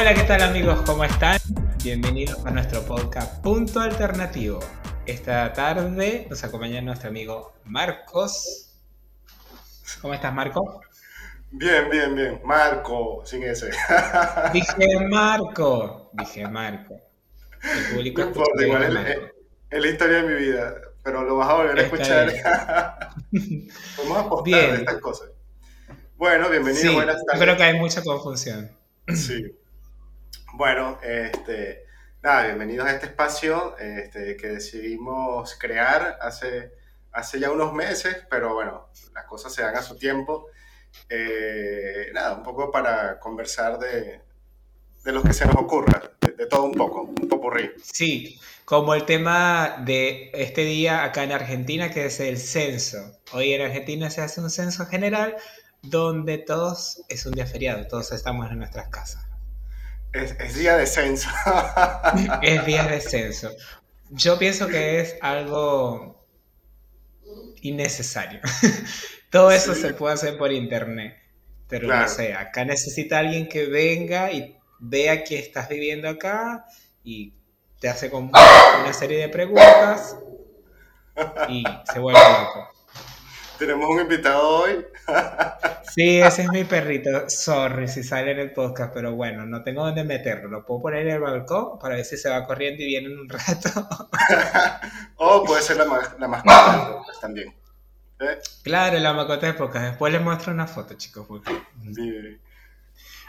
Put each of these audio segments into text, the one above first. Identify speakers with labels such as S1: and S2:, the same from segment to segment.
S1: Hola, ¿qué tal amigos? ¿Cómo están? Bienvenidos a nuestro podcast Punto Alternativo. Esta tarde nos acompaña nuestro amigo Marcos. ¿Cómo estás, Marco?
S2: Bien, bien, bien. Marco, sin ese.
S1: Dije Marco. Dije Marco.
S2: El público no importa, igual es, la historia de mi vida, pero lo vas a volver a escuchar. Vamos a apostar bien. estas cosas. Bueno, bienvenido, buenas tardes.
S1: creo que hay mucha confusión.
S2: Sí. Bueno, este, nada, bienvenidos a este espacio este, que decidimos crear hace, hace ya unos meses, pero bueno, las cosas se dan a su tiempo. Eh, nada, un poco para conversar de, de lo que se nos ocurra, de, todo un poco, un popurrí.
S1: Sí, como el tema de este día acá en Argentina, que es el censo. Hoy en Argentina se hace un censo general donde todos, es un día feriado, todos estamos en nuestras casas.
S2: Es, día de censo.
S1: es día de censo. Yo pienso que es algo innecesario. Todo eso se puede hacer por internet. Pero no sé, acá necesita alguien que venga y vea que estás viviendo acá y te hace una serie de preguntas y se vuelve loco.
S2: Tenemos un invitado hoy.
S1: Sí, ese es mi perrito. Sorry si sale en el podcast, pero bueno, no tengo dónde meterlo. Lo puedo poner en el balcón para ver si se va corriendo y viene en un rato.
S2: o puede ser la, la mascota también.
S1: ¿Eh? Claro, la mascota de podcast. Después les muestro una foto, chicos.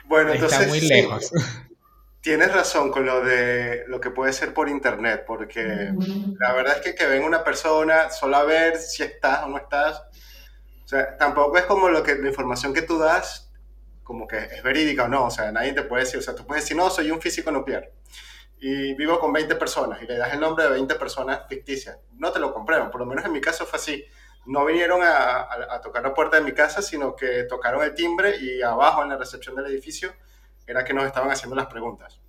S2: Bueno, entonces. Está muy lejos. Tienes razón con lo de lo que puede ser por internet, porque la verdad es que que venga una persona solo a ver si estás o no estás, o sea, tampoco es como lo que la información que tú das, como que es verídica o no, o sea, nadie te puede decir, o sea, tú puedes decir, no, soy un físico nuclear y vivo con 20 personas y le das el nombre de 20 personas ficticias, no te lo compremos, por lo menos en mi caso fue así. No vinieron a, a tocar la puerta de mi casa, sino que tocaron el timbre y abajo en la recepción del edificio era que nos estaban haciendo las preguntas.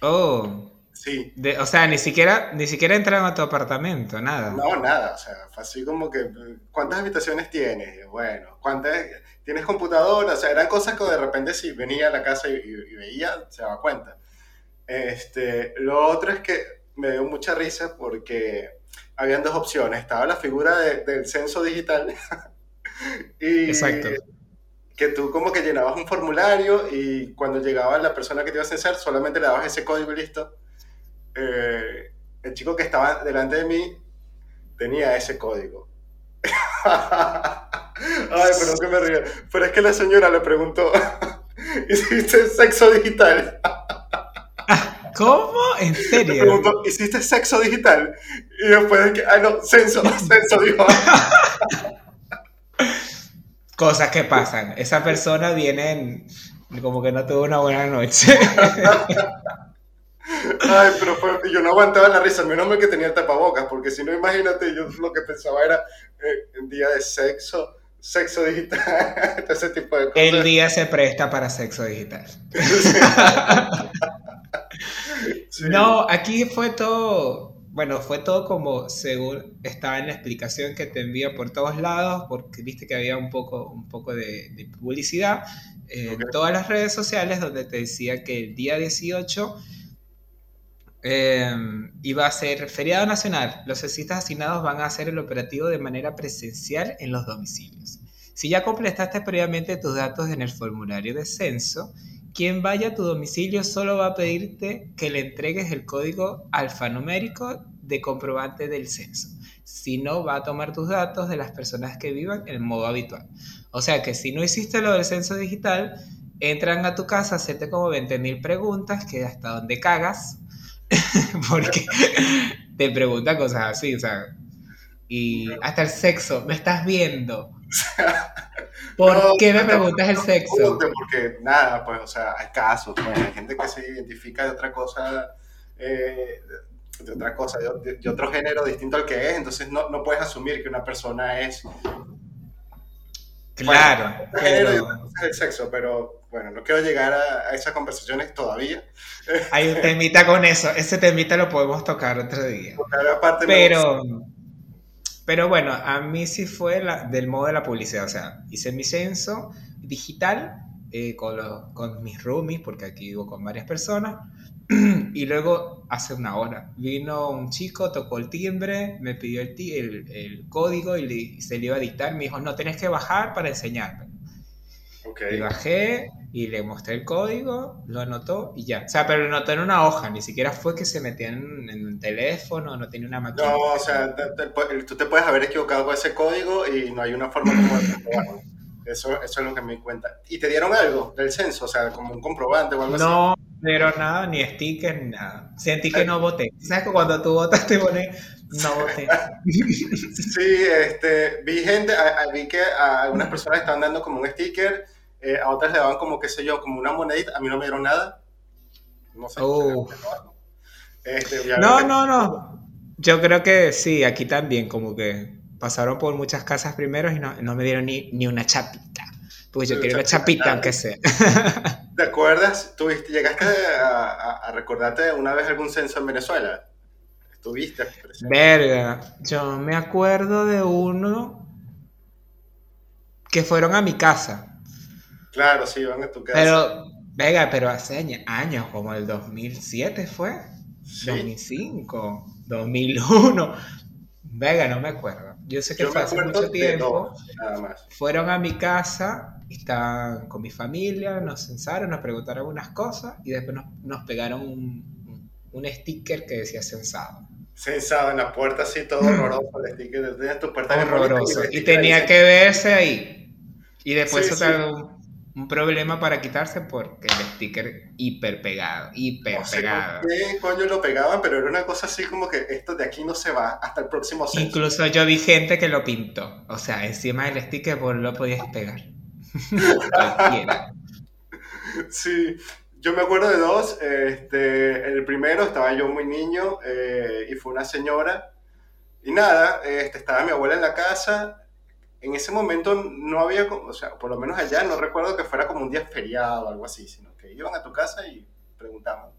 S1: Oh.
S2: Sí.
S1: o sea, ni siquiera, ni siquiera entraron a tu apartamento, nada.
S2: No, nada. O sea, fue así como que, ¿cuántas habitaciones tienes? Bueno, ¿cuántas? ¿Tienes computadora? O sea, eran cosas que de repente si venía a la casa y, veía, se daba cuenta. Este, lo otro es que me dio mucha risa porque habían dos opciones. Estaba la figura del censo digital. y, Exacto que tú como que llenabas un formulario y cuando llegaba la persona que te iba a censar solamente le dabas ese código y listo. Eh, el chico que estaba delante de mí tenía ese código. Ay, pero que me río. Pero es que la señora le preguntó, ¿hiciste sexo digital?
S1: ¿Cómo? ¿En serio? Le
S2: preguntó, ¿hiciste sexo digital? Y después de que, ah, no, censo, censo, dijo
S1: cosas que pasan. Esa persona viene como que no tuvo una buena noche.
S2: Ay, pero yo no aguantaba la risa, menos mal que tenía el tapabocas, porque si no, imagínate, yo lo que pensaba era eh, el día de sexo, sexo digital, ese tipo de cosas.
S1: El día se presta para sexo digital. No, aquí fue todo bueno, fue todo como según estaba en la explicación que te envía por todos lados, porque viste que había un poco, un poco de, publicidad en todas las redes sociales donde te decía que el día 18 em, iba a ser feriado nacional. Los censistas asignados van a hacer el operativo de manera presencial en los domicilios. Si ya completaste previamente tus datos en el formulario de censo, quien vaya a tu domicilio solo va a pedirte que le entregues el código alfanumérico de comprobante del censo. Si no, va a tomar tus datos de las personas que vivan en modo habitual. O sea que si no hiciste lo del censo digital, entran a tu casa a hacerte como 20.000 preguntas que hasta donde cagas, porque te preguntan cosas así, o sea, y hasta el sexo, me estás viendo. ¿Por qué me preguntas el sexo?
S2: Porque nada, pues, o sea, hay casos, pues, hay gente que se identifica de otra cosa, eh, de otra cosa, de, otro género distinto al que es, entonces no, no puedes asumir que una persona es...
S1: Claro.
S2: pero... el sexo, pero bueno, no quiero llegar a, esas conversaciones todavía.
S1: Hay un temita con eso, ese temita lo podemos tocar otro día. pero... Pero bueno, a mí sí fue la, del modo de la publicidad. O sea, hice mi censo digital eh, con, con mis roomies, porque aquí vivo con varias personas. y luego, hace una hora, vino un chico, tocó el timbre, me pidió el, el, el código y se le iba a dictar. Me dijo, no, tenés que bajar para enseñarme. Y bajé y le mostré el código, lo anotó y ya. O sea, pero lo anotó en una hoja, ni siquiera fue que se metía en, un teléfono, no tenía una máquina.
S2: No, o sea, tú te puedes haber equivocado con ese código y no hay una forma como de comprobarlo. Eso, eso es lo que me di cuenta. ¿Y te dieron algo del censo? O sea, como un comprobante o algo así.
S1: No, pero nada, ni sticker, ni nada. Sentí que no voté. ¿Sabes que cuando tú votas te pones no voté?
S2: sí, este, vi gente, vi que a algunas personas estaban dando como un sticker, eh, a otras le daban como, qué sé yo, como una monedita. A mí no me dieron nada. No sé.
S1: Oh. Este, no, no, no. Yo creo que sí, aquí también, como que pasaron por muchas casas primero y no, no me dieron ni, ni, una chapita. Pues yo quiero una chapita, aunque sea.
S2: ¿Te acuerdas? ¿Tuviste, ¿Llegaste a, a, recordarte una vez algún censo en Venezuela? ¿Estuviste?
S1: Verga, yo me acuerdo de uno que fueron a mi casa.
S2: Claro, sí, van a tu casa.
S1: Pero, venga, pero hace años, como el 2007 fue. 2005, 2001. Venga, no me acuerdo. Yo sé que fue hace mucho tiempo. Fueron a mi casa, estaban con mi familia, nos censaron, nos preguntaron unas cosas y después nos, pegaron un, un, sticker que decía censado.
S2: Censado en la puerta, así todo horroroso, el sticker de tu puerta.
S1: Horroroso. Y, tenía que verse ahí. Y después sí, un problema para quitarse porque el sticker hiper pegado, hiper no sé pegado.
S2: qué coño lo pegaban, pero era una cosa así como que esto de aquí no se va hasta el próximo censo.
S1: Incluso yo vi gente que lo pintó. O sea, encima del sticker pues lo podías pegar.
S2: sí, yo me acuerdo de dos. Este, el primero estaba yo muy niño eh, y fue una señora. Y nada, este, estaba mi abuela en la casa en ese momento no había, o sea, por lo menos allá no recuerdo que fuera como un día feriado o algo así, sino que iban a tu casa y preguntaban.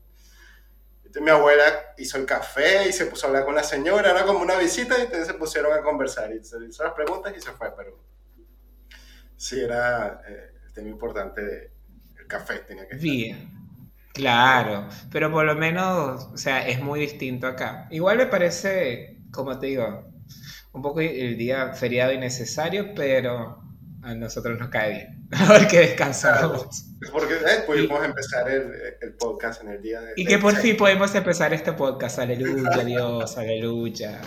S2: Entonces mi abuela hizo el café y se puso a hablar con la señora, era como una visita y entonces se pusieron a conversar y se hizo las preguntas y se fue, pero sí era eh, el tema importante el café, tenía que
S1: Bien. Claro, pero por lo menos, o sea, es muy distinto acá. Igual me parece, como te digo, un poco el día feriado innecesario, pero a nosotros nos cae bien, porque descansamos.
S2: Porque eh, pudimos empezar el, el, podcast en el día de...
S1: Y que por fin podemos empezar este podcast, aleluya, Dios, aleluya.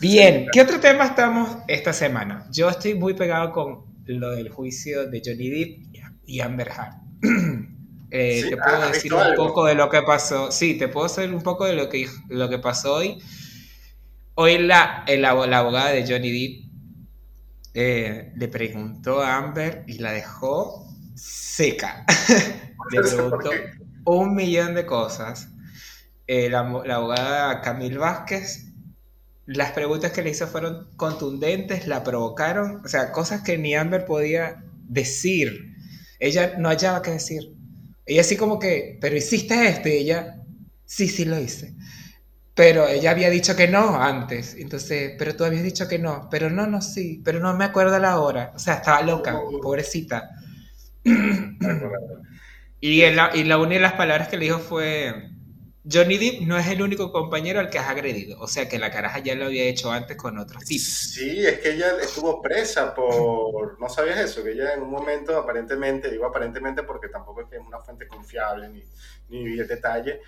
S1: Bien, ¿qué otro tema estamos esta semana? Yo estoy muy pegado con lo del juicio de Johnny Depp y Amber Heard. Eh, te puedo ah, decir un poco de lo que pasó. Sí, te puedo decir un poco de lo que, lo que pasó hoy. Hoy la, la, abogada de Johnny Depp eh, le preguntó a Amber y la dejó seca. le preguntó un millón de cosas. Eh, la, abogada Camille Vázquez, las preguntas que le hizo fueron contundentes, la provocaron, o sea, cosas que ni Amber podía decir. Ella no hallaba qué decir. Ella así como que, pero hiciste esto y ella, sí, sí lo hice. Pero ella había dicho que no antes. Entonces, pero tú habías dicho que no. Pero no, no, sí. Pero no me acuerdo la hora. O sea, estaba loca, pobrecita. y, la, y la una de las palabras que le dijo fue, Johnny Depp no es el único compañero al que has agredido. O sea, que la caraja ya lo había hecho antes con otros tipos.
S2: Sí, es que ella estuvo presa por... ¿No sabías eso? Que ella en un momento, aparentemente, digo aparentemente porque tampoco es que es una fuente confiable ni, ni el detalle,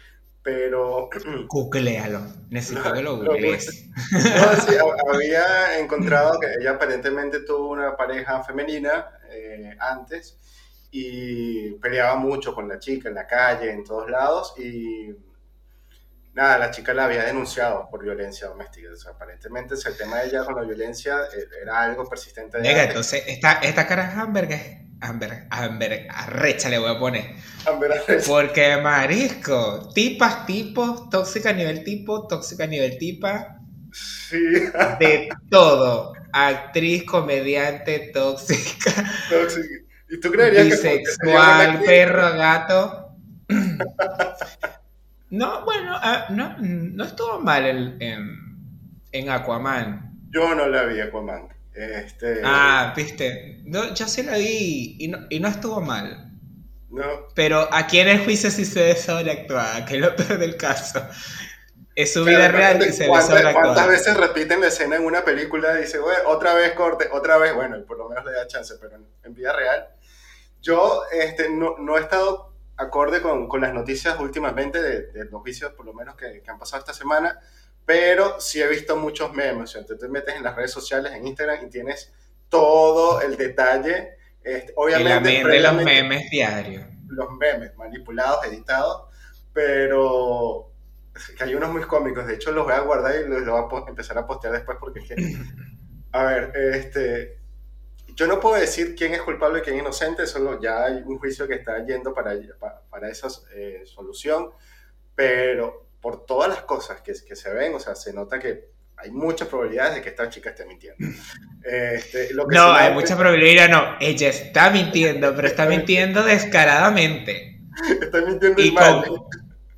S2: pero...
S1: Googlealo, necesito que lo
S2: googlees. No, sí, había encontrado que ella aparentemente tuvo una pareja femenina eh, antes y peleaba mucho con la chica en la calle, en todos lados, y nada, la chica la había denunciado por violencia doméstica. aparentemente el tema de ella con la violencia eh, era algo persistente.
S1: Venga, entonces, esta, esta cara es hamburguesa Amber, Amber, arrecha le voy a poner. Amber arrecha. Porque marisco, tipas, tipos, tóxica a nivel tipo, tóxica a nivel tipa.
S2: Sí.
S1: De todo. Actriz, comediante, tóxica.
S2: Tóxica. ¿Y tú creerías
S1: bisexual, perro, gato. no, bueno, ah, no, no estuvo mal en, en Aquaman.
S2: Yo no la vi Aquaman. Este...
S1: Ah, viste. yo sí la vi y no, y no estuvo mal.
S2: No.
S1: Pero aquí en el juicio sí se ve sobreactuada, que es lo peor del caso. Es su vida real y se ve sobreactuada.
S2: ¿Cuántas veces repiten la escena en una película y dice, bueno, otra vez corte, otra vez? Bueno, por lo menos le da chance, pero en, vida real. Yo este, no, no he estado acorde con, con, las noticias últimamente de, los juicios, por lo menos que, que, han pasado esta semana, pero sí he visto muchos memes. O te metes en las redes sociales, en Instagram, y tienes todo el detalle. Este, obviamente,
S1: de los memes diarios.
S2: Los memes manipulados, editados, pero que hay unos muy cómicos. De hecho, los voy a guardar y los, voy a empezar a postear después porque es que. A ver, este. Yo no puedo decir quién es culpable y quién es inocente, solo ya hay un juicio que está yendo para, para, esa eh, solución, pero por todas las cosas que, que se ven, o sea, se nota que hay muchas probabilidades de que esta chica esté mintiendo.
S1: Este, no, hay muchas probabilidades, no. Ella está mintiendo, pero está mintiendo descaradamente.
S2: Está mintiendo y mal.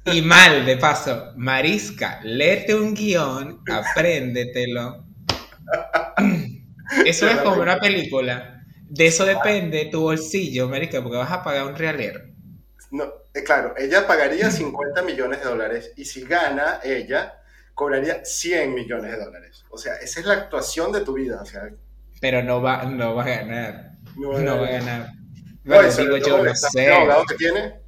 S1: y mal, de paso. Marisca, léete un guion, apréndetelo. Eso es como una película. De eso depende tu bolsillo, Marisca, porque vas a pagar un realero.
S2: No, eh, claro, ella pagaría 50 millones de dólares y si gana ella, cobraría 100 millones de dólares. O sea, esa es la actuación de tu vida. O sea,
S1: Pero no va, no va a ganar. No va a ganar. No, digo yo, no sé.
S2: ¿El abogado que tiene?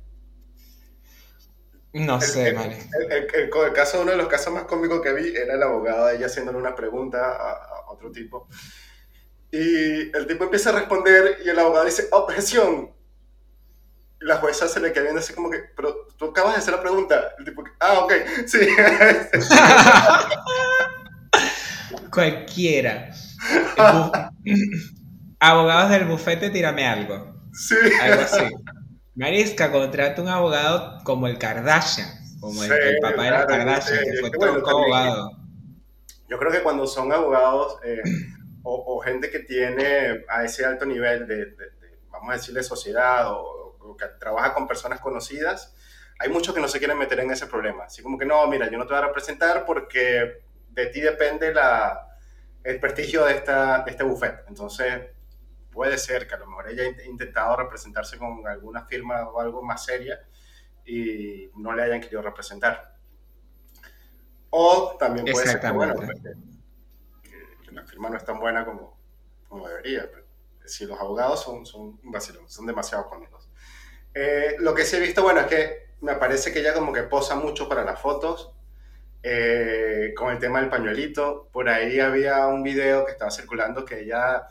S1: No sé, man.
S2: El, caso, uno de los casos más cómicos que vi era el abogado ella haciéndole una pregunta a, otro tipo. Y el tipo empieza a responder y el abogado dice, objeción. La jueza se le queda viendo así como que, pero tú acabas de hacer la pregunta. El tipo, ah, ok, sí.
S1: Cualquiera. Abogados del bufete, tírame algo.
S2: Sí.
S1: Algo así. Marisca contrata un abogado como el Kardashian, como el, papá de la Kardashian, que fue todo abogado.
S2: Yo creo que cuando son abogados eh, o, gente que tiene a ese alto nivel de, vamos a decir, de sociedad o que trabaja con personas conocidas, hay muchos que no se quieren meter en ese problema. Así como que no, mira, yo no te voy a representar porque de ti depende la, el prestigio de, esta, de este buffet. Entonces, puede ser que a lo mejor ella haya intentado representarse con alguna firma o algo más seria y no le hayan querido representar. O también puede ser que, bueno, pues, que, la firma no es tan buena como, como debería. Pero si los abogados son, son un vacilón, son demasiado cómicos. Eh, lo que sí he visto, bueno, es que me parece que ella como que posa mucho para las fotos, eh, con el tema del pañuelito. Por ahí había un video que estaba circulando que ella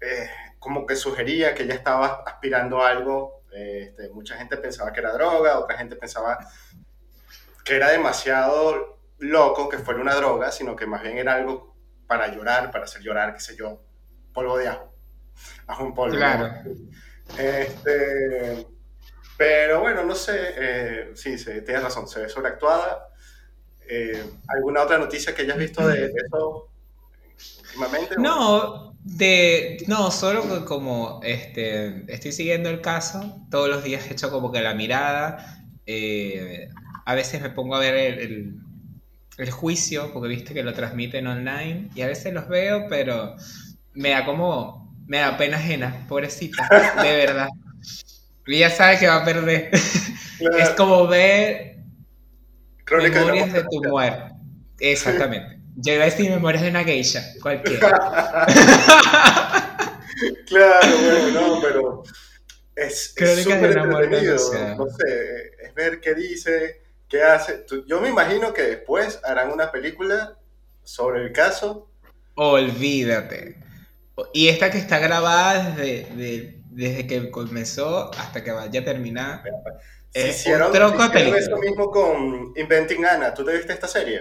S2: eh, como que sugería que ella estaba aspirando algo. Este, mucha gente pensaba que era droga, otra gente pensaba que era demasiado loco que fuera una droga, sino que más bien era algo para llorar, para hacer llorar, qué sé yo, polvo de ajo. Ajo en polvo.
S1: Claro.
S2: Este, pero bueno, no sé, eh, sí, sí, tienes razón, se ve sobreactuada. Eh, ¿Alguna otra noticia que hayas visto de, eso últimamente?
S1: No, de, no, solo como este, estoy siguiendo el caso, todos los días he hecho como que la mirada, eh, a veces me pongo a ver el, el, juicio, porque viste que lo transmiten online, y a veces los veo, pero me da como me da pena ajena, pobrecita, de verdad. Y ya sabe que va a perder. Es como ver memorias de, tu muerte. Exactamente. Yo iba a decir memorias de una geisha, cualquiera.
S2: claro, bueno, no, pero es súper entretenido. No sé, es ver qué dice, qué hace. Yo me imagino que después harán una película sobre el caso.
S1: Olvídate. Y esta que está grabada desde, desde que comenzó hasta que vaya a terminar.
S2: Es hicieron, eso mismo con Inventing Anna. ¿Tú te viste esta serie?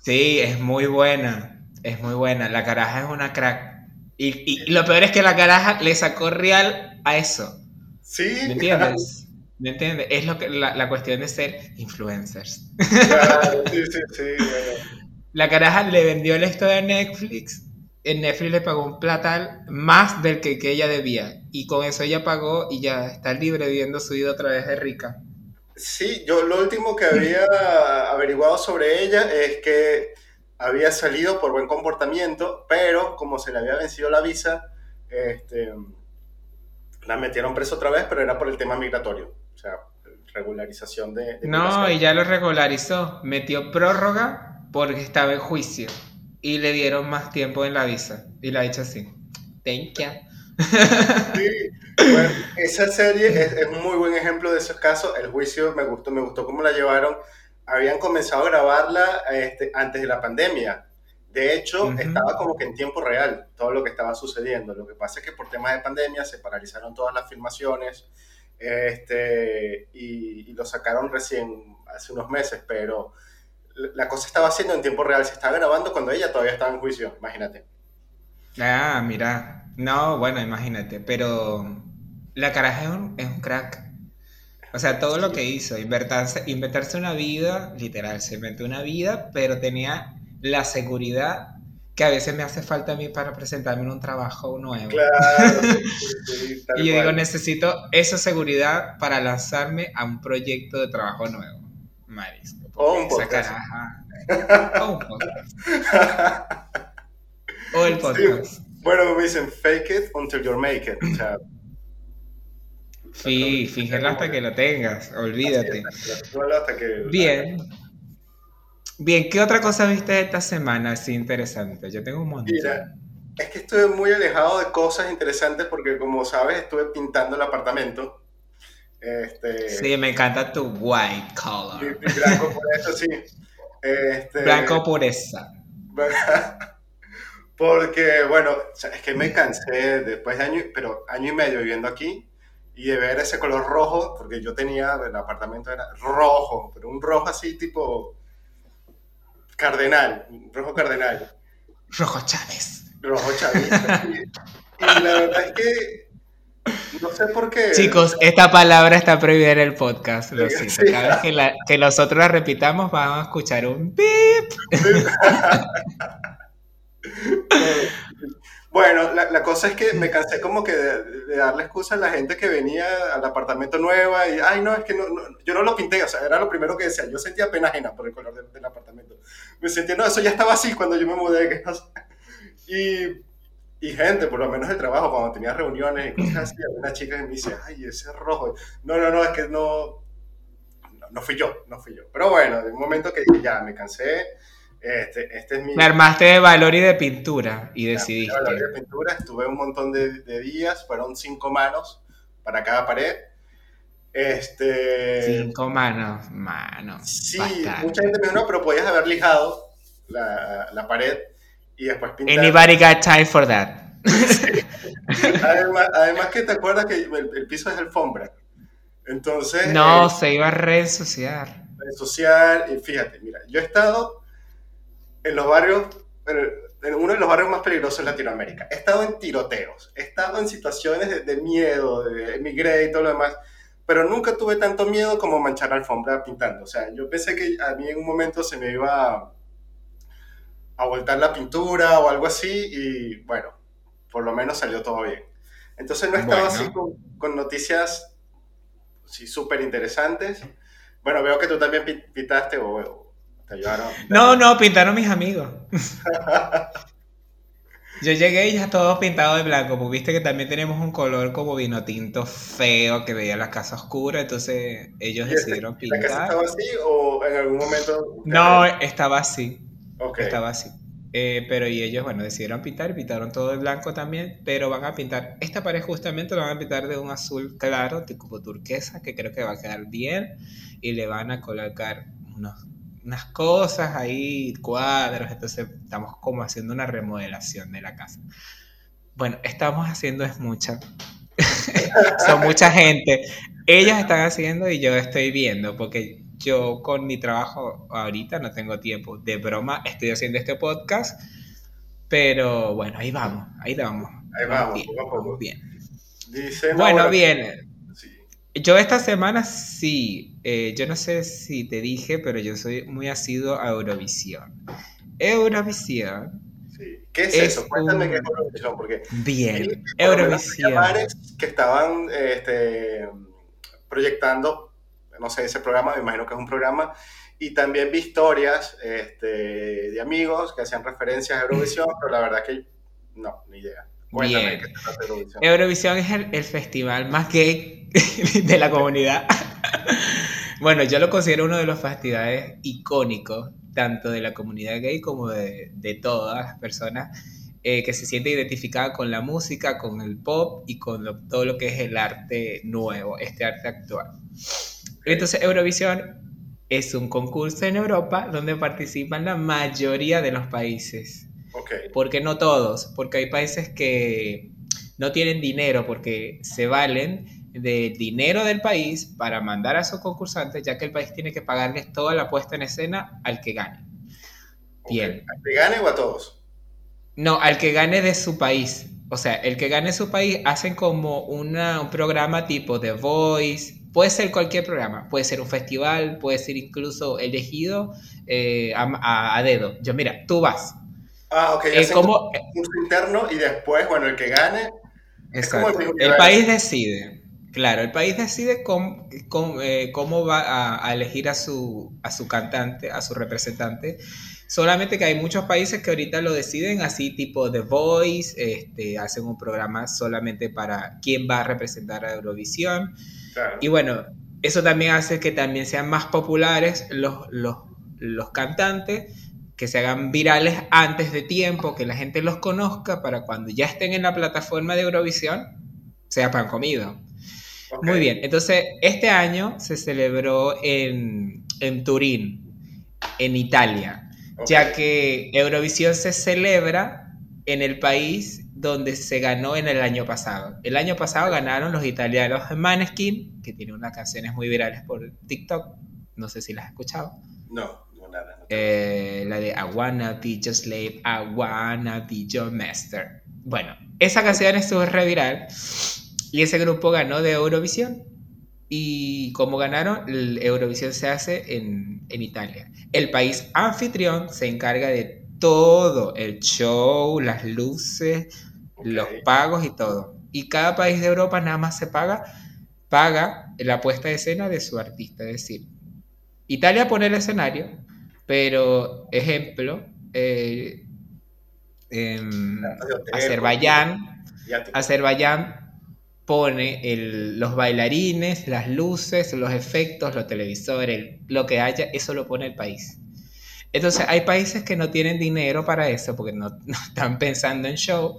S1: Sí, es muy buena. Es muy buena. La caraja es una crack. Y, y lo peor es que la caraja le sacó real a eso.
S2: Sí.
S1: ¿Me entiendes? ¿Me entiendes? Es lo que, la, la cuestión de ser influencers.
S2: Claro, sí, sí, sí.
S1: La caraja le vendió la historia a Netflix en Netflix le pagó un platal más del que, que, ella debía. Y con eso ella pagó y ya está libre viviendo su vida otra vez de rica.
S2: Sí, yo lo último que había averiguado sobre ella es que había salido por buen comportamiento, pero como se le había vencido la visa, este, La metieron preso otra vez, pero era por el tema migratorio. O sea, regularización de...
S1: no, y ya lo regularizó. Metió prórroga porque estaba en juicio. Y le dieron más tiempo en la visa. Y lo ha dicho así. Thank you.
S2: Sí, bueno, esa serie es, un muy buen ejemplo de esos casos. El juicio me gustó, me gustó cómo la llevaron. Habían comenzado a grabarla este, antes de la pandemia. De hecho, estaba como que en tiempo real todo lo que estaba sucediendo. Lo que pasa es que por temas de pandemia se paralizaron todas las filmaciones este, y, lo sacaron recién hace unos meses, pero la cosa estaba haciendo en tiempo real. Se estaba grabando cuando ella todavía estaba en juicio, imagínate.
S1: Ah, mira. No, bueno, imagínate, pero la caraja es un, es un crack. O sea, todo lo que hizo, inventarse, inventarse una vida, literal, se inventó una vida, pero tenía la seguridad que a veces me hace falta a mí para presentarme en un trabajo nuevo. Claro. y yo digo, necesito esa seguridad para lanzarme a un proyecto de trabajo nuevo. Marisco.
S2: O un podcast.
S1: o un podcast. o el podcast.
S2: Bueno, me dicen fake it until you make it. O sea,
S1: sí, hasta que lo tengas, olvídate. Bien. Bien, ¿qué otra cosa viste esta semana así interesante? Yo tengo un montón. Mira,
S2: es que estuve muy alejado de cosas interesantes porque, como sabes, estuve pintando el apartamento. Este,
S1: sí, me encanta tu white color.
S2: Blanco pureza, sí. Este,
S1: blanco pureza.
S2: Porque, bueno, es que me cansé después de año, pero año y medio viviendo aquí y de ver ese color rojo, porque yo tenía, el apartamento era rojo, pero un rojo así tipo cardenal, rojo cardenal.
S1: Rojo Chávez.
S2: Rojo Chávez. y, la verdad es que no sé por qué.
S1: Chicos, esta palabra está prohibida en el podcast, lo siento. Cada vez que, la, que nosotros la repitamos, vamos a escuchar un pip.
S2: Bueno, la, cosa es que me cansé como que de, darle excusa a la gente que venía al apartamento nueva y, ay, no, es que no, yo no lo pinté, o sea, era lo primero que decía, yo sentía pena ajena por el color del, apartamento. Me sentía, no, eso ya estaba así cuando yo me mudé. Y, y gente, por lo menos el trabajo, cuando tenía reuniones y cosas así, una chica me dice, ay, ese rojo. No, no, no, es que no, no, fui yo, no fui yo. Pero bueno, de un momento que ya me cansé este, este, es mi...
S1: Me armaste de valor y de pintura y decidiste. De
S2: valor y de pintura, estuve un montón de, días, fueron cinco manos para cada pared. Este...
S1: Cinco manos, manos.
S2: Sí, mucha gente me dijo, no, pero podías haber lijado la, la pared y después pintar.
S1: Anybody got time for that?
S2: además, que te acuerdas que el, piso es alfombra. Entonces.
S1: No, eh, se iba a reensuciar.
S2: Reensuciar, y fíjate, mira, yo he estado en los barrios, en uno de los barrios más peligrosos de Latinoamérica. He estado en tiroteos, he estado en situaciones de, miedo, de emigré y todo lo demás, pero nunca tuve tanto miedo como manchar la alfombra pintando. O sea, yo pensé que a mí en un momento se me iba a, voltar la pintura o algo así y bueno, por lo menos salió todo bien. Entonces no he estado así con, con, noticias súper interesantes. Bueno, veo que tú también pintaste o,
S1: no, no, pintaron mis amigos. Yo llegué y ya todo pintado de blanco, pues viste que también tenemos un color como vino tinto feo que veía la casa oscura, entonces ellos decidieron pintar.
S2: ¿La casa estaba así o en algún momento?
S1: No, estaba así. Estaba así. Eh, pero y ellos, bueno, decidieron pintar, pintaron todo de blanco también, pero van a pintar, esta pared justamente lo van a pintar de un azul claro, tipo turquesa, que creo que va a quedar bien, y le van a colocar unos unas cosas ahí, cuadros, entonces estamos como haciendo una remodelación de la casa. Bueno, estamos haciendo es mucha. Son mucha gente. Ellas están haciendo y yo estoy viendo, porque yo con mi trabajo ahorita no tengo tiempo. De broma, estoy haciendo este podcast, pero bueno, ahí vamos, ahí vamos.
S2: Ahí vamos, vamos bien.
S1: bueno, bien. Yo esta semana sí, eh, yo no sé si te dije, pero yo soy muy asiduo a Eurovisión. Eurovisión.
S2: Sí. ¿Qué es, eso? Cuéntame qué es Eurovisión, porque
S1: bien, Eurovisión.
S2: que estaban este, proyectando, no sé, ese programa, me imagino que es un programa, y también vi historias este, de amigos que hacían referencias a Eurovisión, pero la verdad que no, ni idea.
S1: Bien. Eurovisión. Eurovisión es el, festival más gay de la comunidad. bueno, yo lo considero uno de los festivales icónicos, tanto de la comunidad gay como de, todas las personas eh, que se sienten identificadas con la música, con el pop y con todo lo que es el arte nuevo, este arte actual. Entonces, Eurovisión es un concurso en Europa donde participan la mayoría de los países. Okay. Porque no todos, porque hay países que no tienen dinero porque se valen del dinero del país para mandar a sus concursantes, ya que el país tiene que pagarles toda la puesta en escena al que gane.
S2: Bien. ¿Al que gane o a todos?
S1: No, al que gane de su país. O sea, el que gane su país hacen como un programa tipo The Voice, Puede ser cualquier programa, puede ser un festival, puede ser incluso elegido eh, a, dedo. Yo, mira, tú vas.
S2: Ah, ok.
S1: Eh, como,
S2: un curso interno y después, bueno, el que gane.
S1: Exacto. el, país decide. Claro, el país decide cómo, eh, cómo, va a, elegir a su, a su cantante, a su representante. Solamente que hay muchos países que ahorita lo deciden así, tipo The Voice, este, hacen un programa solamente para quién va a representar a Eurovisión. Y bueno, eso también hace que también sean más populares los, los, cantantes, que se hagan virales antes de tiempo, que la gente los conozca para cuando ya estén en la plataforma de Eurovisión, sea pan comido. Muy bien, entonces este año se celebró en, Turín, en Italia, ya que Eurovisión se celebra en el país donde se ganó en el año pasado. El año pasado ganaron los italianos Maneskin, que tiene unas canciones muy virales por TikTok. No sé si las has escuchado.
S2: No, no nada.
S1: Eh, la de I wanna be your slave, I wanna be your master. Bueno, esa canción estuvo re viral y ese grupo ganó de Eurovisión. Y como ganaron, el Eurovisión se hace en, en Italia. El país anfitrión se encarga de todo, el show, las luces, los pagos y todo. Y cada país de Europa nada más se paga, paga la puesta de escena de su artista. Es decir, Italia pone el escenario, pero, ejemplo, eh, em, Azerbaiyán, Azerbaiyán pone los bailarines, las luces, los efectos, los televisores, lo que haya, eso lo pone el país. Entonces hay países que no tienen dinero para eso porque no, no están pensando en show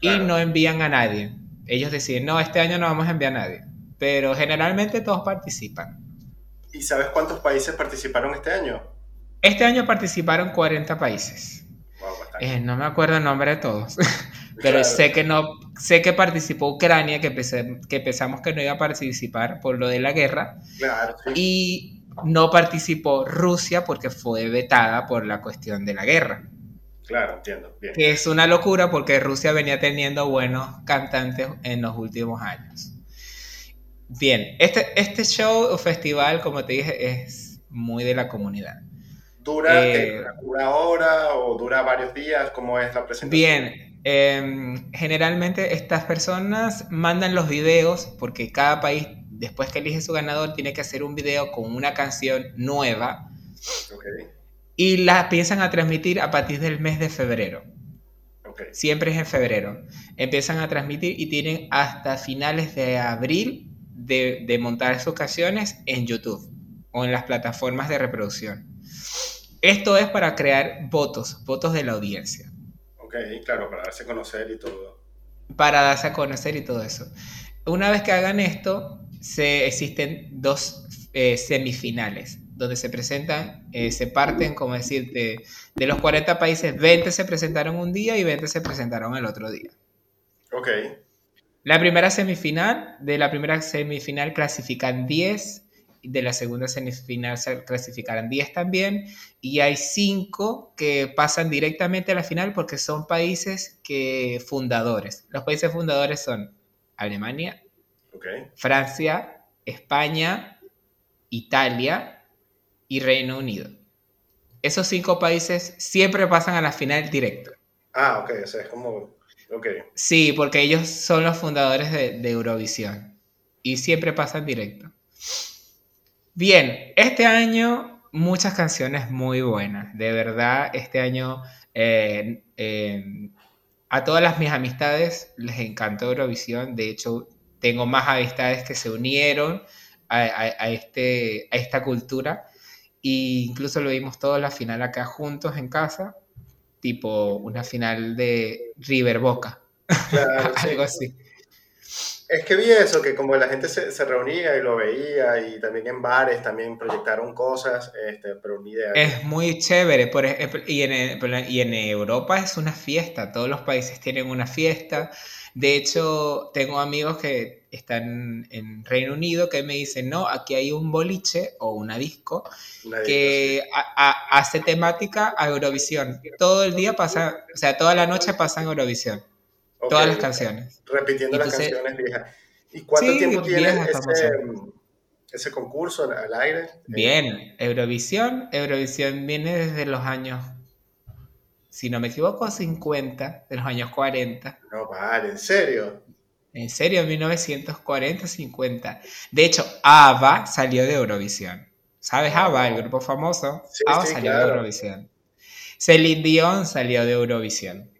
S1: y no envían a nadie. Ellos deciden, no, este año no vamos a enviar a nadie. Pero generalmente todos participan.
S2: ¿Y sabes cuántos países participaron este año?
S1: Este año participaron 40 países. Eh, no me acuerdo el nombre de todos. Pero sé que no, sé que participó Ucrania, que, que pensamos que no iba a participar por lo de la guerra.
S2: Claro,
S1: Y no participó Rusia porque fue vetada por la cuestión de la guerra.
S2: Claro, entiendo.
S1: Que es una locura porque Rusia venía teniendo buenos cantantes en los últimos años. Bien, este, este show o festival, como te dije, es muy de la comunidad.
S2: ¿Dura eh, una hora o dura varios días? ¿Cómo es la presentación?
S1: Bien, em, generalmente estas personas mandan los videos porque cada país, después que elige su ganador, tiene que hacer un video con una canción nueva. Okay y la piensan a transmitir a partir del mes de febrero. Siempre es en febrero. Empiezan a transmitir y tienen hasta finales de abril de, montar sus canciones en YouTube o en las plataformas de reproducción. Esto es para crear votos, votos de la audiencia.
S2: Ok, claro, para darse a conocer y todo.
S1: Para darse a conocer y todo eso. Una vez que hagan esto, se, existen dos eh, semifinales donde se presentan, eh, se parten, como decir, de, los 40 países, 20 se presentaron un día y 20 se presentaron el otro día.
S2: Ok.
S1: La primera semifinal, de la primera semifinal clasifican 10, de la segunda semifinal se clasificarán 10 también, y hay 5 que pasan directamente a la final porque son países que fundadores. Los países fundadores son Alemania, Francia, España, Italia y Reino Unido. Esos cinco países siempre pasan a la final directo.
S2: Ah, ok, o sea, es como... Ok.
S1: Sí, porque ellos son los fundadores de, Eurovisión y siempre pasan directo. Bien, este año muchas canciones muy buenas, de verdad, este año eh, eh, a todas las mis amistades les encantó Eurovisión. De hecho, tengo más amistades que se unieron a, este, a esta cultura. E incluso lo vimos todos la final acá juntos en casa, tipo una final de River Boca. Algo así.
S2: Es que vi eso, que como la gente se, se, reunía y lo veía, y también en bares también proyectaron cosas, este, pero ni idea.
S1: Es muy chévere, por ejemplo, y en, y en Europa es una fiesta, todos los países tienen una fiesta. De hecho, tengo amigos que están en Reino Unido que me dicen, no, aquí hay un boliche o una disco, que hace temática a Eurovisión. Todo el día pasa, o sea, toda la noche pasa en Eurovisión. Todas las canciones.
S2: Repitiendo las canciones viejas. ¿Y cuánto tiempo tiene ese, concurso al aire?
S1: Bien, Eurovisión. Eurovisión viene desde los años, si no me equivoco, 50, de los años 40.
S2: No, vale, ¿en serio?
S1: En serio, 1940, 50. De hecho, ABBA salió de Eurovisión. ¿Sabes ah, ABBA, el grupo famoso? Sí, ABBA salió de Eurovisión. Celine Dion salió de Eurovisión.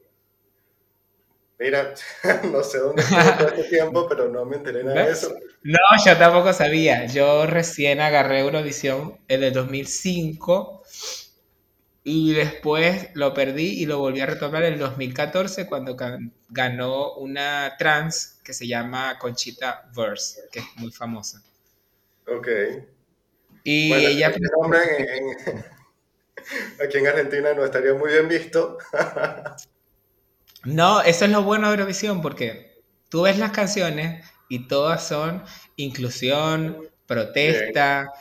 S2: Mira, no sé dónde estuve todo este tiempo, pero no me enteré nada de eso. No,
S1: yo tampoco sabía. Yo recién agarré Eurovisión en el 2005 y después lo perdí y lo volví a retomar en el 2014 cuando ganó una trans que se llama Conchita Verse, que es muy famosa.
S2: Ok.
S1: Y ella...
S2: Este nombre aquí en Argentina no estaría muy bien visto.
S1: No, eso es lo bueno de Eurovisión, porque tú ves las canciones y todas son inclusión, protesta,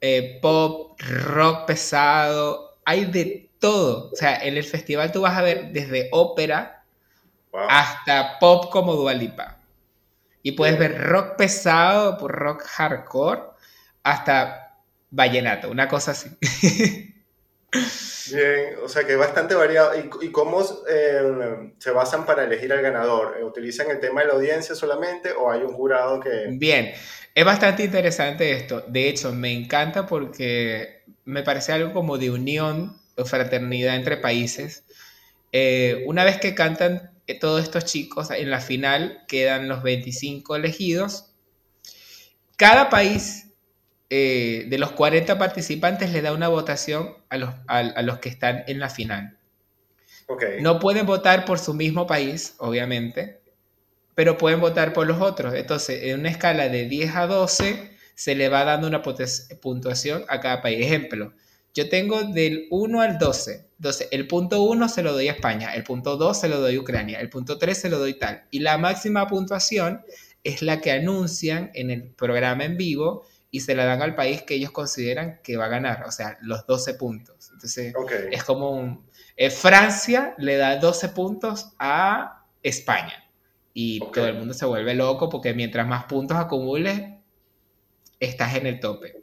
S1: eh, pop, rock pesado, hay de todo. O sea, en el festival tú vas a ver desde ópera hasta pop como Dualipa. Y puedes ver rock pesado, por rock hardcore, hasta vallenato, una cosa así.
S2: Bien, o sea que bastante variado. ¿Y, cómo eh, se basan para elegir al ganador? ¿Utilizan el tema de la audiencia solamente o hay un jurado que...?
S1: Bien, es bastante interesante esto. De hecho, me encanta porque me parece algo como de unión o fraternidad entre países. Eh, una vez que cantan eh, todos estos chicos, en la final quedan los 25 elegidos. Cada país eh, de los 40 participantes le da una votación a los, a, los que están en la final. No pueden votar por su mismo país, obviamente, pero pueden votar por los otros. Entonces, en una escala de 10 a 12, se le va dando una puntuación a cada país. Ejemplo, yo tengo del 1 al 12. Entonces, el punto 1 se lo doy a España, el punto 2 se lo doy a Ucrania, el punto 3 se lo doy tal. Y la máxima puntuación es la que anuncian en el programa en vivo y se la dan al país que ellos consideran que va a ganar, o sea, los 12 puntos. Entonces, es como un... Eh, Francia le da 12 puntos a España y todo el mundo se vuelve loco porque mientras más puntos acumules, estás en el tope.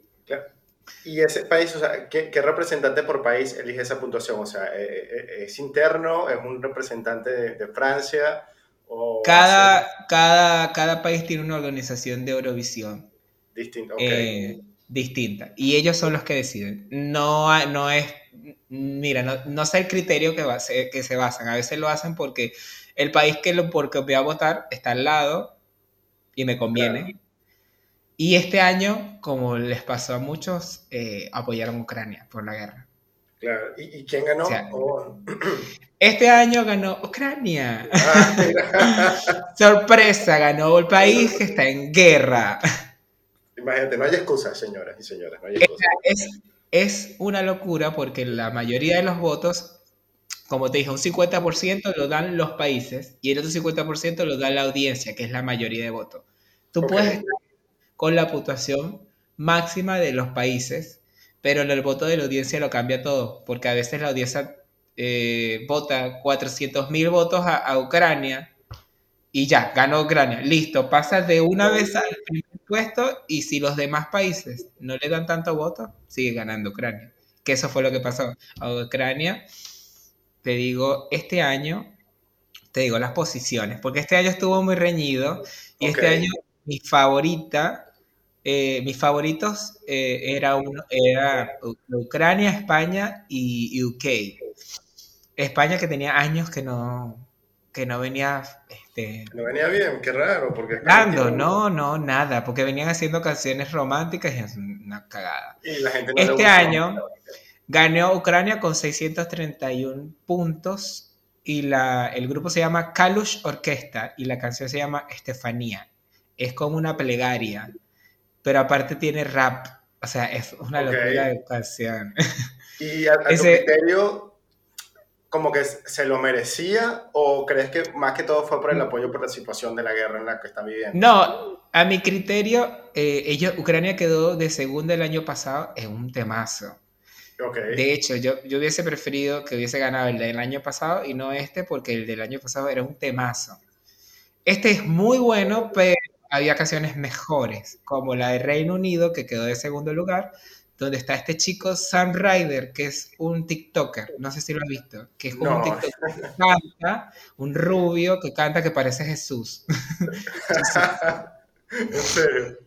S2: ¿Y ese país, o sea, ¿qué, representante por país elige esa puntuación? O sea, ¿e, e, ¿es interno? ¿Es un representante de, Francia? O
S1: cada, cada, cada país tiene una organización de Eurovisión.
S2: Distinta,
S1: eh, distinta. Y ellos son los que deciden. No, no es, mira, no, no sé el criterio que, va, que se basan. A veces lo hacen porque el país que lo porque voy a votar está al lado y me conviene. Y este año, como les pasó a muchos, eh, apoyaron a Ucrania por la guerra.
S2: Claro. ¿Y, quién ganó? Oh.
S1: Este año ganó Ucrania. Ah, Sorpresa, ganó el país que está en guerra.
S2: Imagínate, no hay excusas, señoras y señores.
S1: Es, una locura porque la mayoría de los votos, como te dije, un 50% lo dan los países y el otro 50% lo da la audiencia, que es la mayoría de votos. Tú puedes estar con la puntuación máxima de los países, pero el voto de la audiencia lo cambia todo, porque a veces la audiencia eh, vota 400.000 votos a, a Ucrania y ya, ganó Ucrania. Listo, pasa de una vez al puesto y si los demás países no le dan tanto voto, sigue ganando Ucrania. Que eso fue lo que pasó. A Ucrania, te digo, este año, te digo las posiciones, porque este año estuvo muy reñido y este año mi favorita, eh, mis favoritos eh, era, era Ucrania, España y UK. España que tenía años que no, que no venía...
S2: Este, no venía bien, qué raro, porque...
S1: Dando, no, no, nada, porque venían haciendo canciones románticas y es una cagada. este año ganó Ucrania con 631 puntos y la, el grupo se llama Kalush Orquesta y la canción se llama Estefanía. Es como una plegaria, pero aparte tiene rap. O sea, es una locura de canción.
S2: ¿Y a, criterio como que se lo merecía o crees que más que todo fue por el mm. apoyo por la situación de la guerra en la que está viviendo?
S1: No, a mi criterio, eh, ellos, Ucrania quedó de segunda el año pasado en un temazo. Okay. De hecho, yo, yo hubiese preferido que hubiese ganado el del año pasado y no este porque el del año pasado era un temazo. Este es muy bueno, pero había canciones mejores, como la de Reino Unido, que quedó de segundo lugar, donde está este chico Sam Ryder, que es un TikToker, no sé si lo has visto, que es un TikToker que canta, un rubio que canta que parece Jesús.
S2: ¿En serio?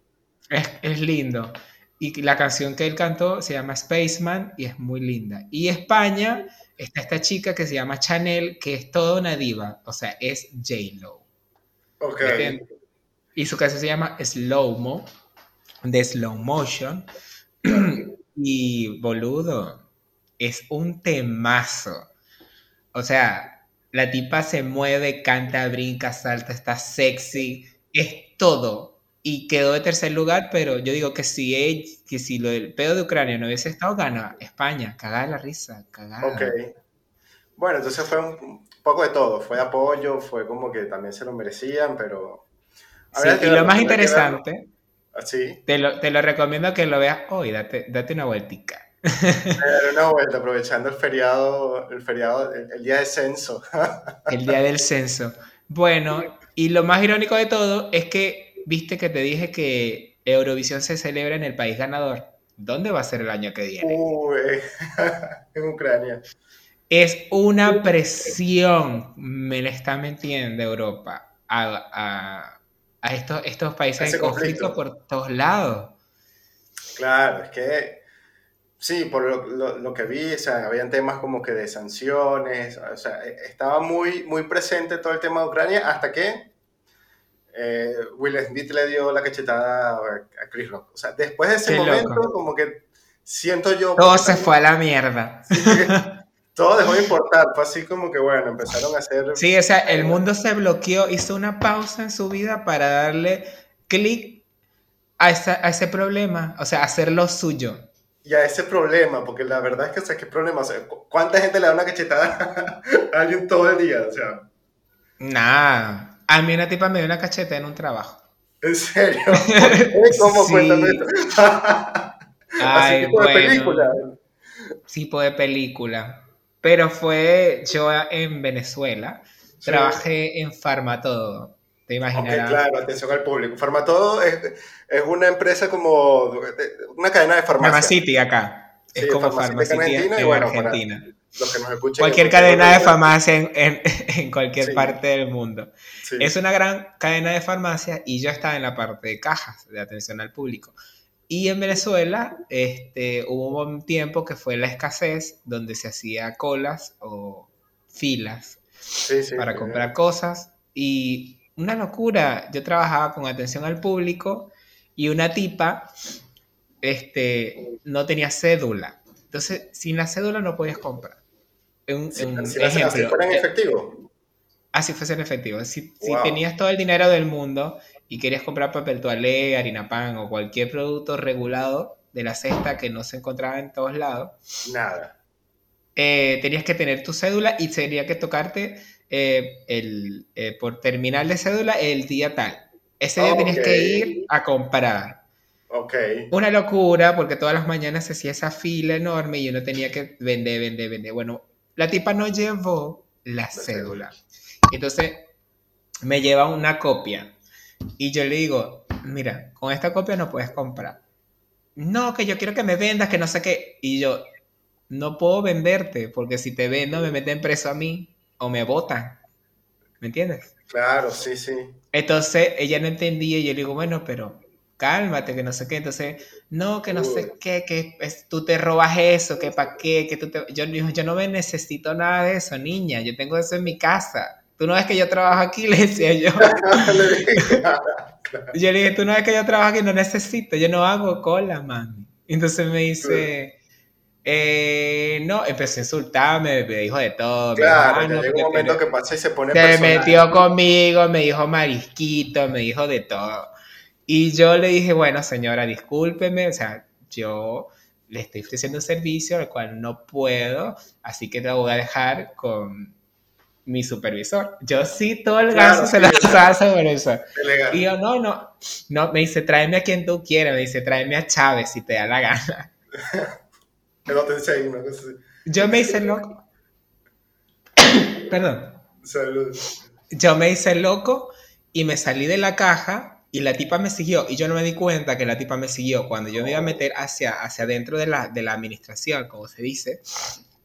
S1: Es, lindo. Y la canción que él cantó se llama Spaceman y es muy linda. Y España está esta chica que se llama Chanel, que es toda una diva, o sea, es J-Lo.
S2: Ok.
S1: Y su canción se llama Slow Mo, de Slow Motion. y boludo, es un temazo. O sea, la tipa se mueve, canta, brinca, salta, está sexy, es todo. Y quedó de tercer lugar, pero yo digo que si, que si lo del pedo de Ucrania no hubiese estado, gana España. Cagada la risa, cagada.
S2: Ok. Bueno, entonces fue un poco de todo. Fue apoyo, fue como que también se lo merecían, pero...
S1: Sí, y lo más interesante
S2: ¿Así?
S1: Te lo, te lo recomiendo que lo veas hoy, date, date una vueltica.
S2: una vuelta, aprovechando el feriado, el feriado, el, día del censo.
S1: el día del censo. Bueno, y lo más irónico de todo es que, viste que te dije que Eurovisión se celebra en el país ganador. ¿Dónde va a ser el año que viene?
S2: Uy, en Ucrania.
S1: Es una presión, me la está metiendo Europa a a estos, estos países en conflicto, por todos lados.
S2: Claro, es que sí, por lo, lo, que vi, o sea, habían temas como que de sanciones, o sea, e, estaba muy, muy presente todo el tema de Ucrania hasta que eh, Will Smith le dio la cachetada a Chris Rock. O sea, después de ese momento, como que siento yo...
S1: Todo se fue a la mierda.
S2: Todo dejó de importar, fue así como que bueno, empezaron a hacer...
S1: Sí, o sea, el mundo se bloqueó, hizo una pausa en su vida para darle clic a, a, ese problema, o sea, hacer lo suyo.
S2: Y a ese problema, porque la verdad es que, o sea, ¿qué problema? O sea, ¿cuánta gente le da una cachetada a alguien todo el día? O sea...
S1: Nada, a mí una tipa me dio una cacheta en un trabajo.
S2: ¿En serio? ¿Cómo? sí.
S1: Ay, tipo de película. Tipo de película pero fue yo en Venezuela, trabajé en Farmatodo. Te imaginarás.
S2: claro, atención al público. Farmatodo es, es una empresa como una cadena de farmacia.
S1: Farmacity acá. Es como Farmacity en Argentina. En Argentina. Los que nos escuchen cualquier cadena de farmacia en, en, en cualquier parte del mundo. Es una gran cadena de farmacia y yo estaba en la parte de cajas de atención al público. Y en Venezuela este, hubo un tiempo que fue la escasez donde se hacía colas o filas para comprar cosas. Y una locura, yo trabajaba con atención al público y una tipa este, no tenía cédula. Entonces, sin la cédula no podías comprar.
S2: Un, ejemplo. Así fuera en efectivo.
S1: Así fuese en efectivo. Si, si tenías todo el dinero del mundo y querías comprar papel toalé, harina pan o cualquier producto regulado de la cesta que no se encontraba en todos lados.
S2: Nada.
S1: Eh, tenías que tener tu cédula y tenía que tocarte eh, el, eh, por terminal de cédula el día tal. Ese día tenías que ir a comprar.
S2: Ok.
S1: Una locura porque todas las mañanas se hacía esa fila enorme y uno tenía que vender, vender, vender. Bueno, la tipa no llevó la cédula. Entonces me lleva una copia y yo le digo, mira, con esta copia no puedes comprar. No, que yo quiero que me vendas, que no sé qué. Y yo, no puedo venderte, porque si te vendo me meten preso a mí o me botan. ¿Me entiendes?
S2: Claro, sí, sí.
S1: Entonces ella no entendía y yo le digo, bueno, pero cálmate, que no sé qué. Entonces, no, que no sé qué, que tú te robas eso, que para qué, que tú te... Yo, yo no me necesito nada de eso, niña, yo tengo eso en mi casa. Tú no ves que yo trabajo aquí, le decía yo. Yo le dije, tú no ves que yo trabajo aquí, no necesito, yo no hago cola, mami. Entonces me dice, eh, no, empezó a insultarme, me dijo de todo.
S2: Claro, me dijo, ah, un momento que pasa y se pone
S1: Se metió conmigo, me dijo marisquito, me dijo de todo. Y yo le dije, bueno, señora, discúlpeme, o sea, yo le estoy ofreciendo un servicio al cual no puedo, así que te voy a dejar con mi supervisor. Yo sí, todo el gasto se lo hace sobre eso. Y yo, no, no, no, me dice, tráeme a quien tú quieras, me dice, tráeme a Chávez si te da la gana. Yo me hice loco. Perdón.
S2: Salud.
S1: Yo me hice loco y me salí de la caja y la tipa me siguió y yo no me di cuenta que la tipa me siguió cuando yo me iba a meter hacia, hacia adentro de la, de la administración, como se dice.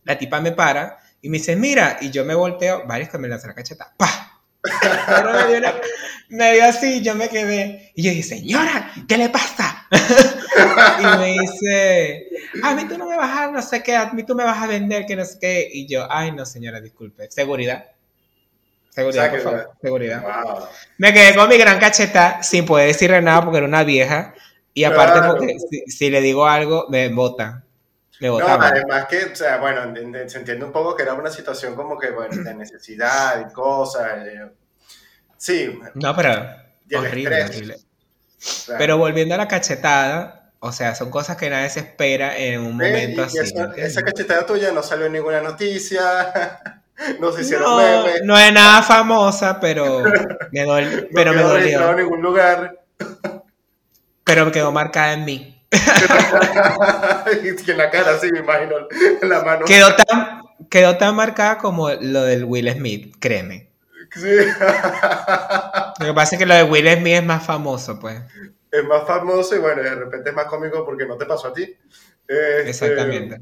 S1: La tipa me para y me dice, mira, y yo me volteo, varios que me lanzan la cacheta, ¡pa! Me, dio me dio así, yo me quedé. Y yo dije, señora, ¿qué le pasa? y me dice, a mí tú no me vas a, no sé qué, a mí tú me vas a vender, que no sé qué. Y yo, ay, no, señora, disculpe. Seguridad. Seguridad, por favor. Seguridad. Me quedé con mi gran cacheta sin poder decirle nada porque era una vieja. Y aparte, porque si, le digo algo, me bota.
S2: No, además que, o sea, bueno, se entiende un poco que era una situación como que, bueno, de necesidad y cosas. Eh, sí.
S1: No, pero. Horrible, Pero volviendo a la cachetada, o sea, son cosas que nadie se espera en un momento así.
S2: Esa, cachetada tuya no salió en ninguna noticia. no se hicieron no, memes.
S1: No es nada famosa, pero me, dolió, pero me dolió.
S2: en ningún lugar.
S1: pero quedó marcada en mí.
S2: y en la cara, sí, me imagino, la mano.
S1: Quedó tan, quedó tan marcada como lo del Will Smith, créeme.
S2: Sí.
S1: Lo que pasa es que lo de Will Smith es más famoso, pues.
S2: Es más famoso y bueno, de repente es más cómico porque no te pasó a ti.
S1: Este, Exactamente.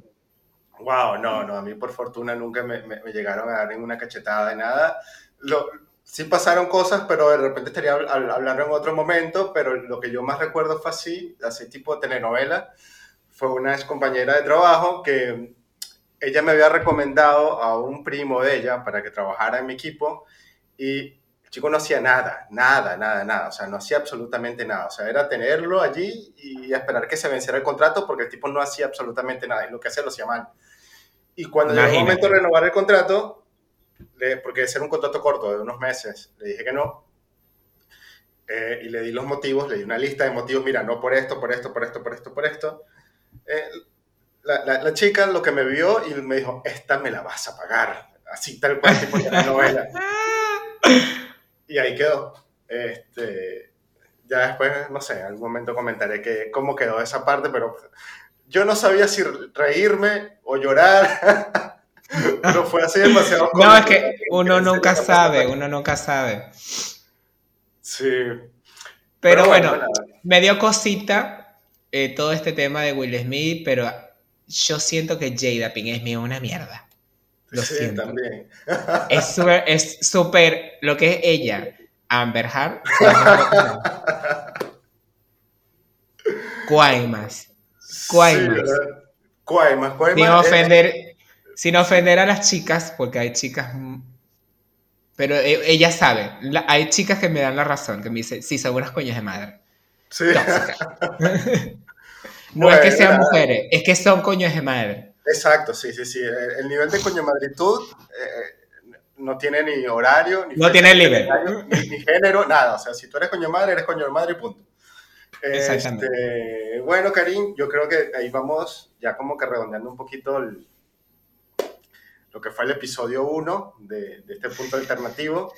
S2: Wow, no, no, a mí por fortuna nunca me, me, llegaron a dar ninguna cachetada de nada. Lo, sí pasaron cosas, pero de repente estaría hablando en otro momento, pero lo que yo más recuerdo fue así, así tipo telenovela. Fue una ex compañera de trabajo que ella me había recomendado a un primo de ella para que trabajara en mi equipo y el chico no hacía nada, nada, nada, nada, o sea, no hacía absolutamente nada, o sea, era tenerlo allí y esperar que se venciera el contrato porque el tipo no hacía absolutamente nada y lo que hacía lo hacía mal. Y cuando llegó el momento de renovar el contrato, porque ese era un contrato corto de unos meses, le dije que no. Eh, y le di los motivos, le di una lista de motivos, mira, no por esto, por esto, por esto, por esto, por esto. Eh, la, la, chica lo que me vio y me dijo, esta me la vas a pagar, así tal cual tipo la novela. y ahí quedó. Este, ya después, no sé, en algún momento comentaré que, cómo quedó esa parte, pero yo no sabía si reírme o llorar. Pero fue así demasiado
S1: No, es que uno nunca sabe, uno nunca sabe.
S2: Sí.
S1: Pero, bueno, me dio cosita eh, todo este tema de Will Smith, pero yo siento que Jada Pinkett Smith es una mierda. Lo sí, siento. también. Es súper, es súper, lo que es ella, Amber Heard. Cuaimas. Cuaimas.
S2: Cuaimas, Cuaimas.
S1: Sin ofender, sin ofender a las chicas, porque hay chicas... Pero e, ella sabe, hay chicas que me dan la razón, que me dicen, sí, son unas coñas de madre.
S2: Sí.
S1: no es que sean mujeres, es que son coños de madre.
S2: Exacto, sí, sí, sí. El nivel de coño madritud eh, no tiene ni horario, ni,
S1: no tiene nivel.
S2: Ni, género, nada. O sea, si tú eres coño madre, eres coño de madre y punto. Exactamente. Este, bueno, Karim, yo creo que ahí vamos ya como que redondeando un poquito el, lo que fue el episodio 1 de, este punto alternativo.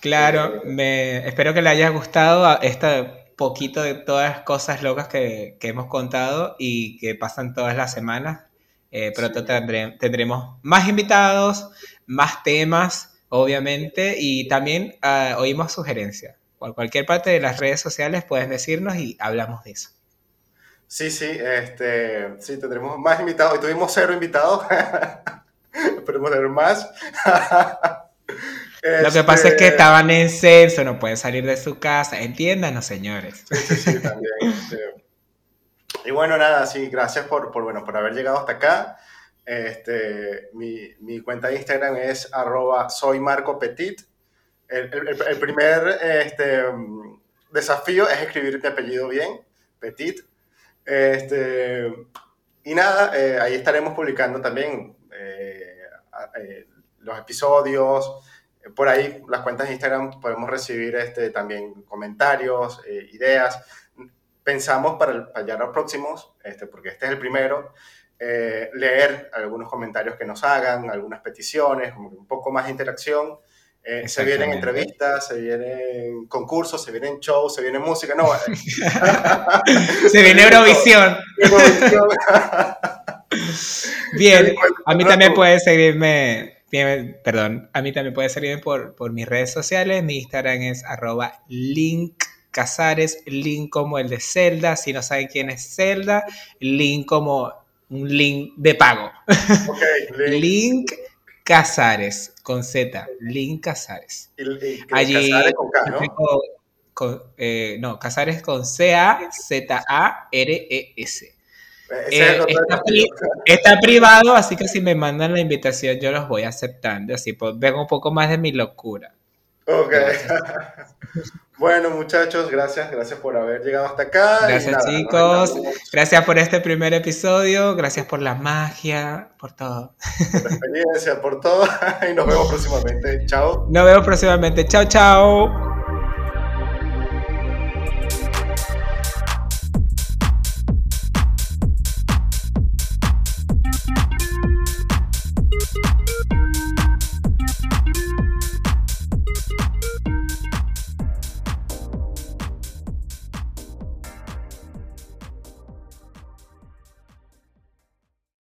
S1: Claro, eh, me, espero que le haya gustado este poquito de todas las cosas locas que, hemos contado y que pasan todas las semanas. Eh, pronto tendremos más invitados, más temas, obviamente, y también uh, oímos sugerencias. Por cualquier parte de las redes sociales puedes decirnos y hablamos de eso.
S2: Sí, sí, este, sí, tendremos más invitados. Y tuvimos cero invitados. Esperemos tener más.
S1: Lo que pasa es que este, estaban en censo, no pueden salir de su casa. Entiéndanos, señores.
S2: Sí, sí, sí, también. Este. Y bueno, nada, sí, gracias por, por, bueno, por haber llegado hasta acá. Este, mi, mi, cuenta de Instagram es arroba soy Marco Petit. el, primer este, desafío es escribir mi apellido bien, Petit. Este, y nada, eh, ahí estaremos publicando también los episodios. Por ahí, las cuentas de Instagram, podemos recibir este, también comentarios, ideas. Pensamos para, para ya los próximos, este, porque este es el primero, leer algunos comentarios que nos hagan, algunas peticiones, un poco más de interacción. Eh, se vienen entrevistas, se vienen concursos, se vienen shows, se viene música, no.
S1: se viene Eurovisión. Bien, a mí también puede seguirme, perdón, a mí también puede seguirme por, por mis redes sociales. Mi Instagram es arroba link Casares, link como el de Zelda. Si no saben quién es Zelda, link como un link de pago. Okay, link Casares, con Z, Link Casares.
S2: Allí, Casares con K, ¿no?
S1: Eh, no, Casares con C-A-Z-A-R-E-S. Eh, está, privado, así que si me mandan la invitación yo los voy aceptando, así pues, vengo un poco más de mi locura.
S2: Ok. bueno, muchachos, gracias, gracias por haber llegado hasta acá.
S1: Gracias, chicos. Gracias por este primer episodio. Gracias por la magia, por todo.
S2: Por la experiencia, por todo. y nos vemos próximamente. Chao.
S1: Nos vemos próximamente. Chao, chao.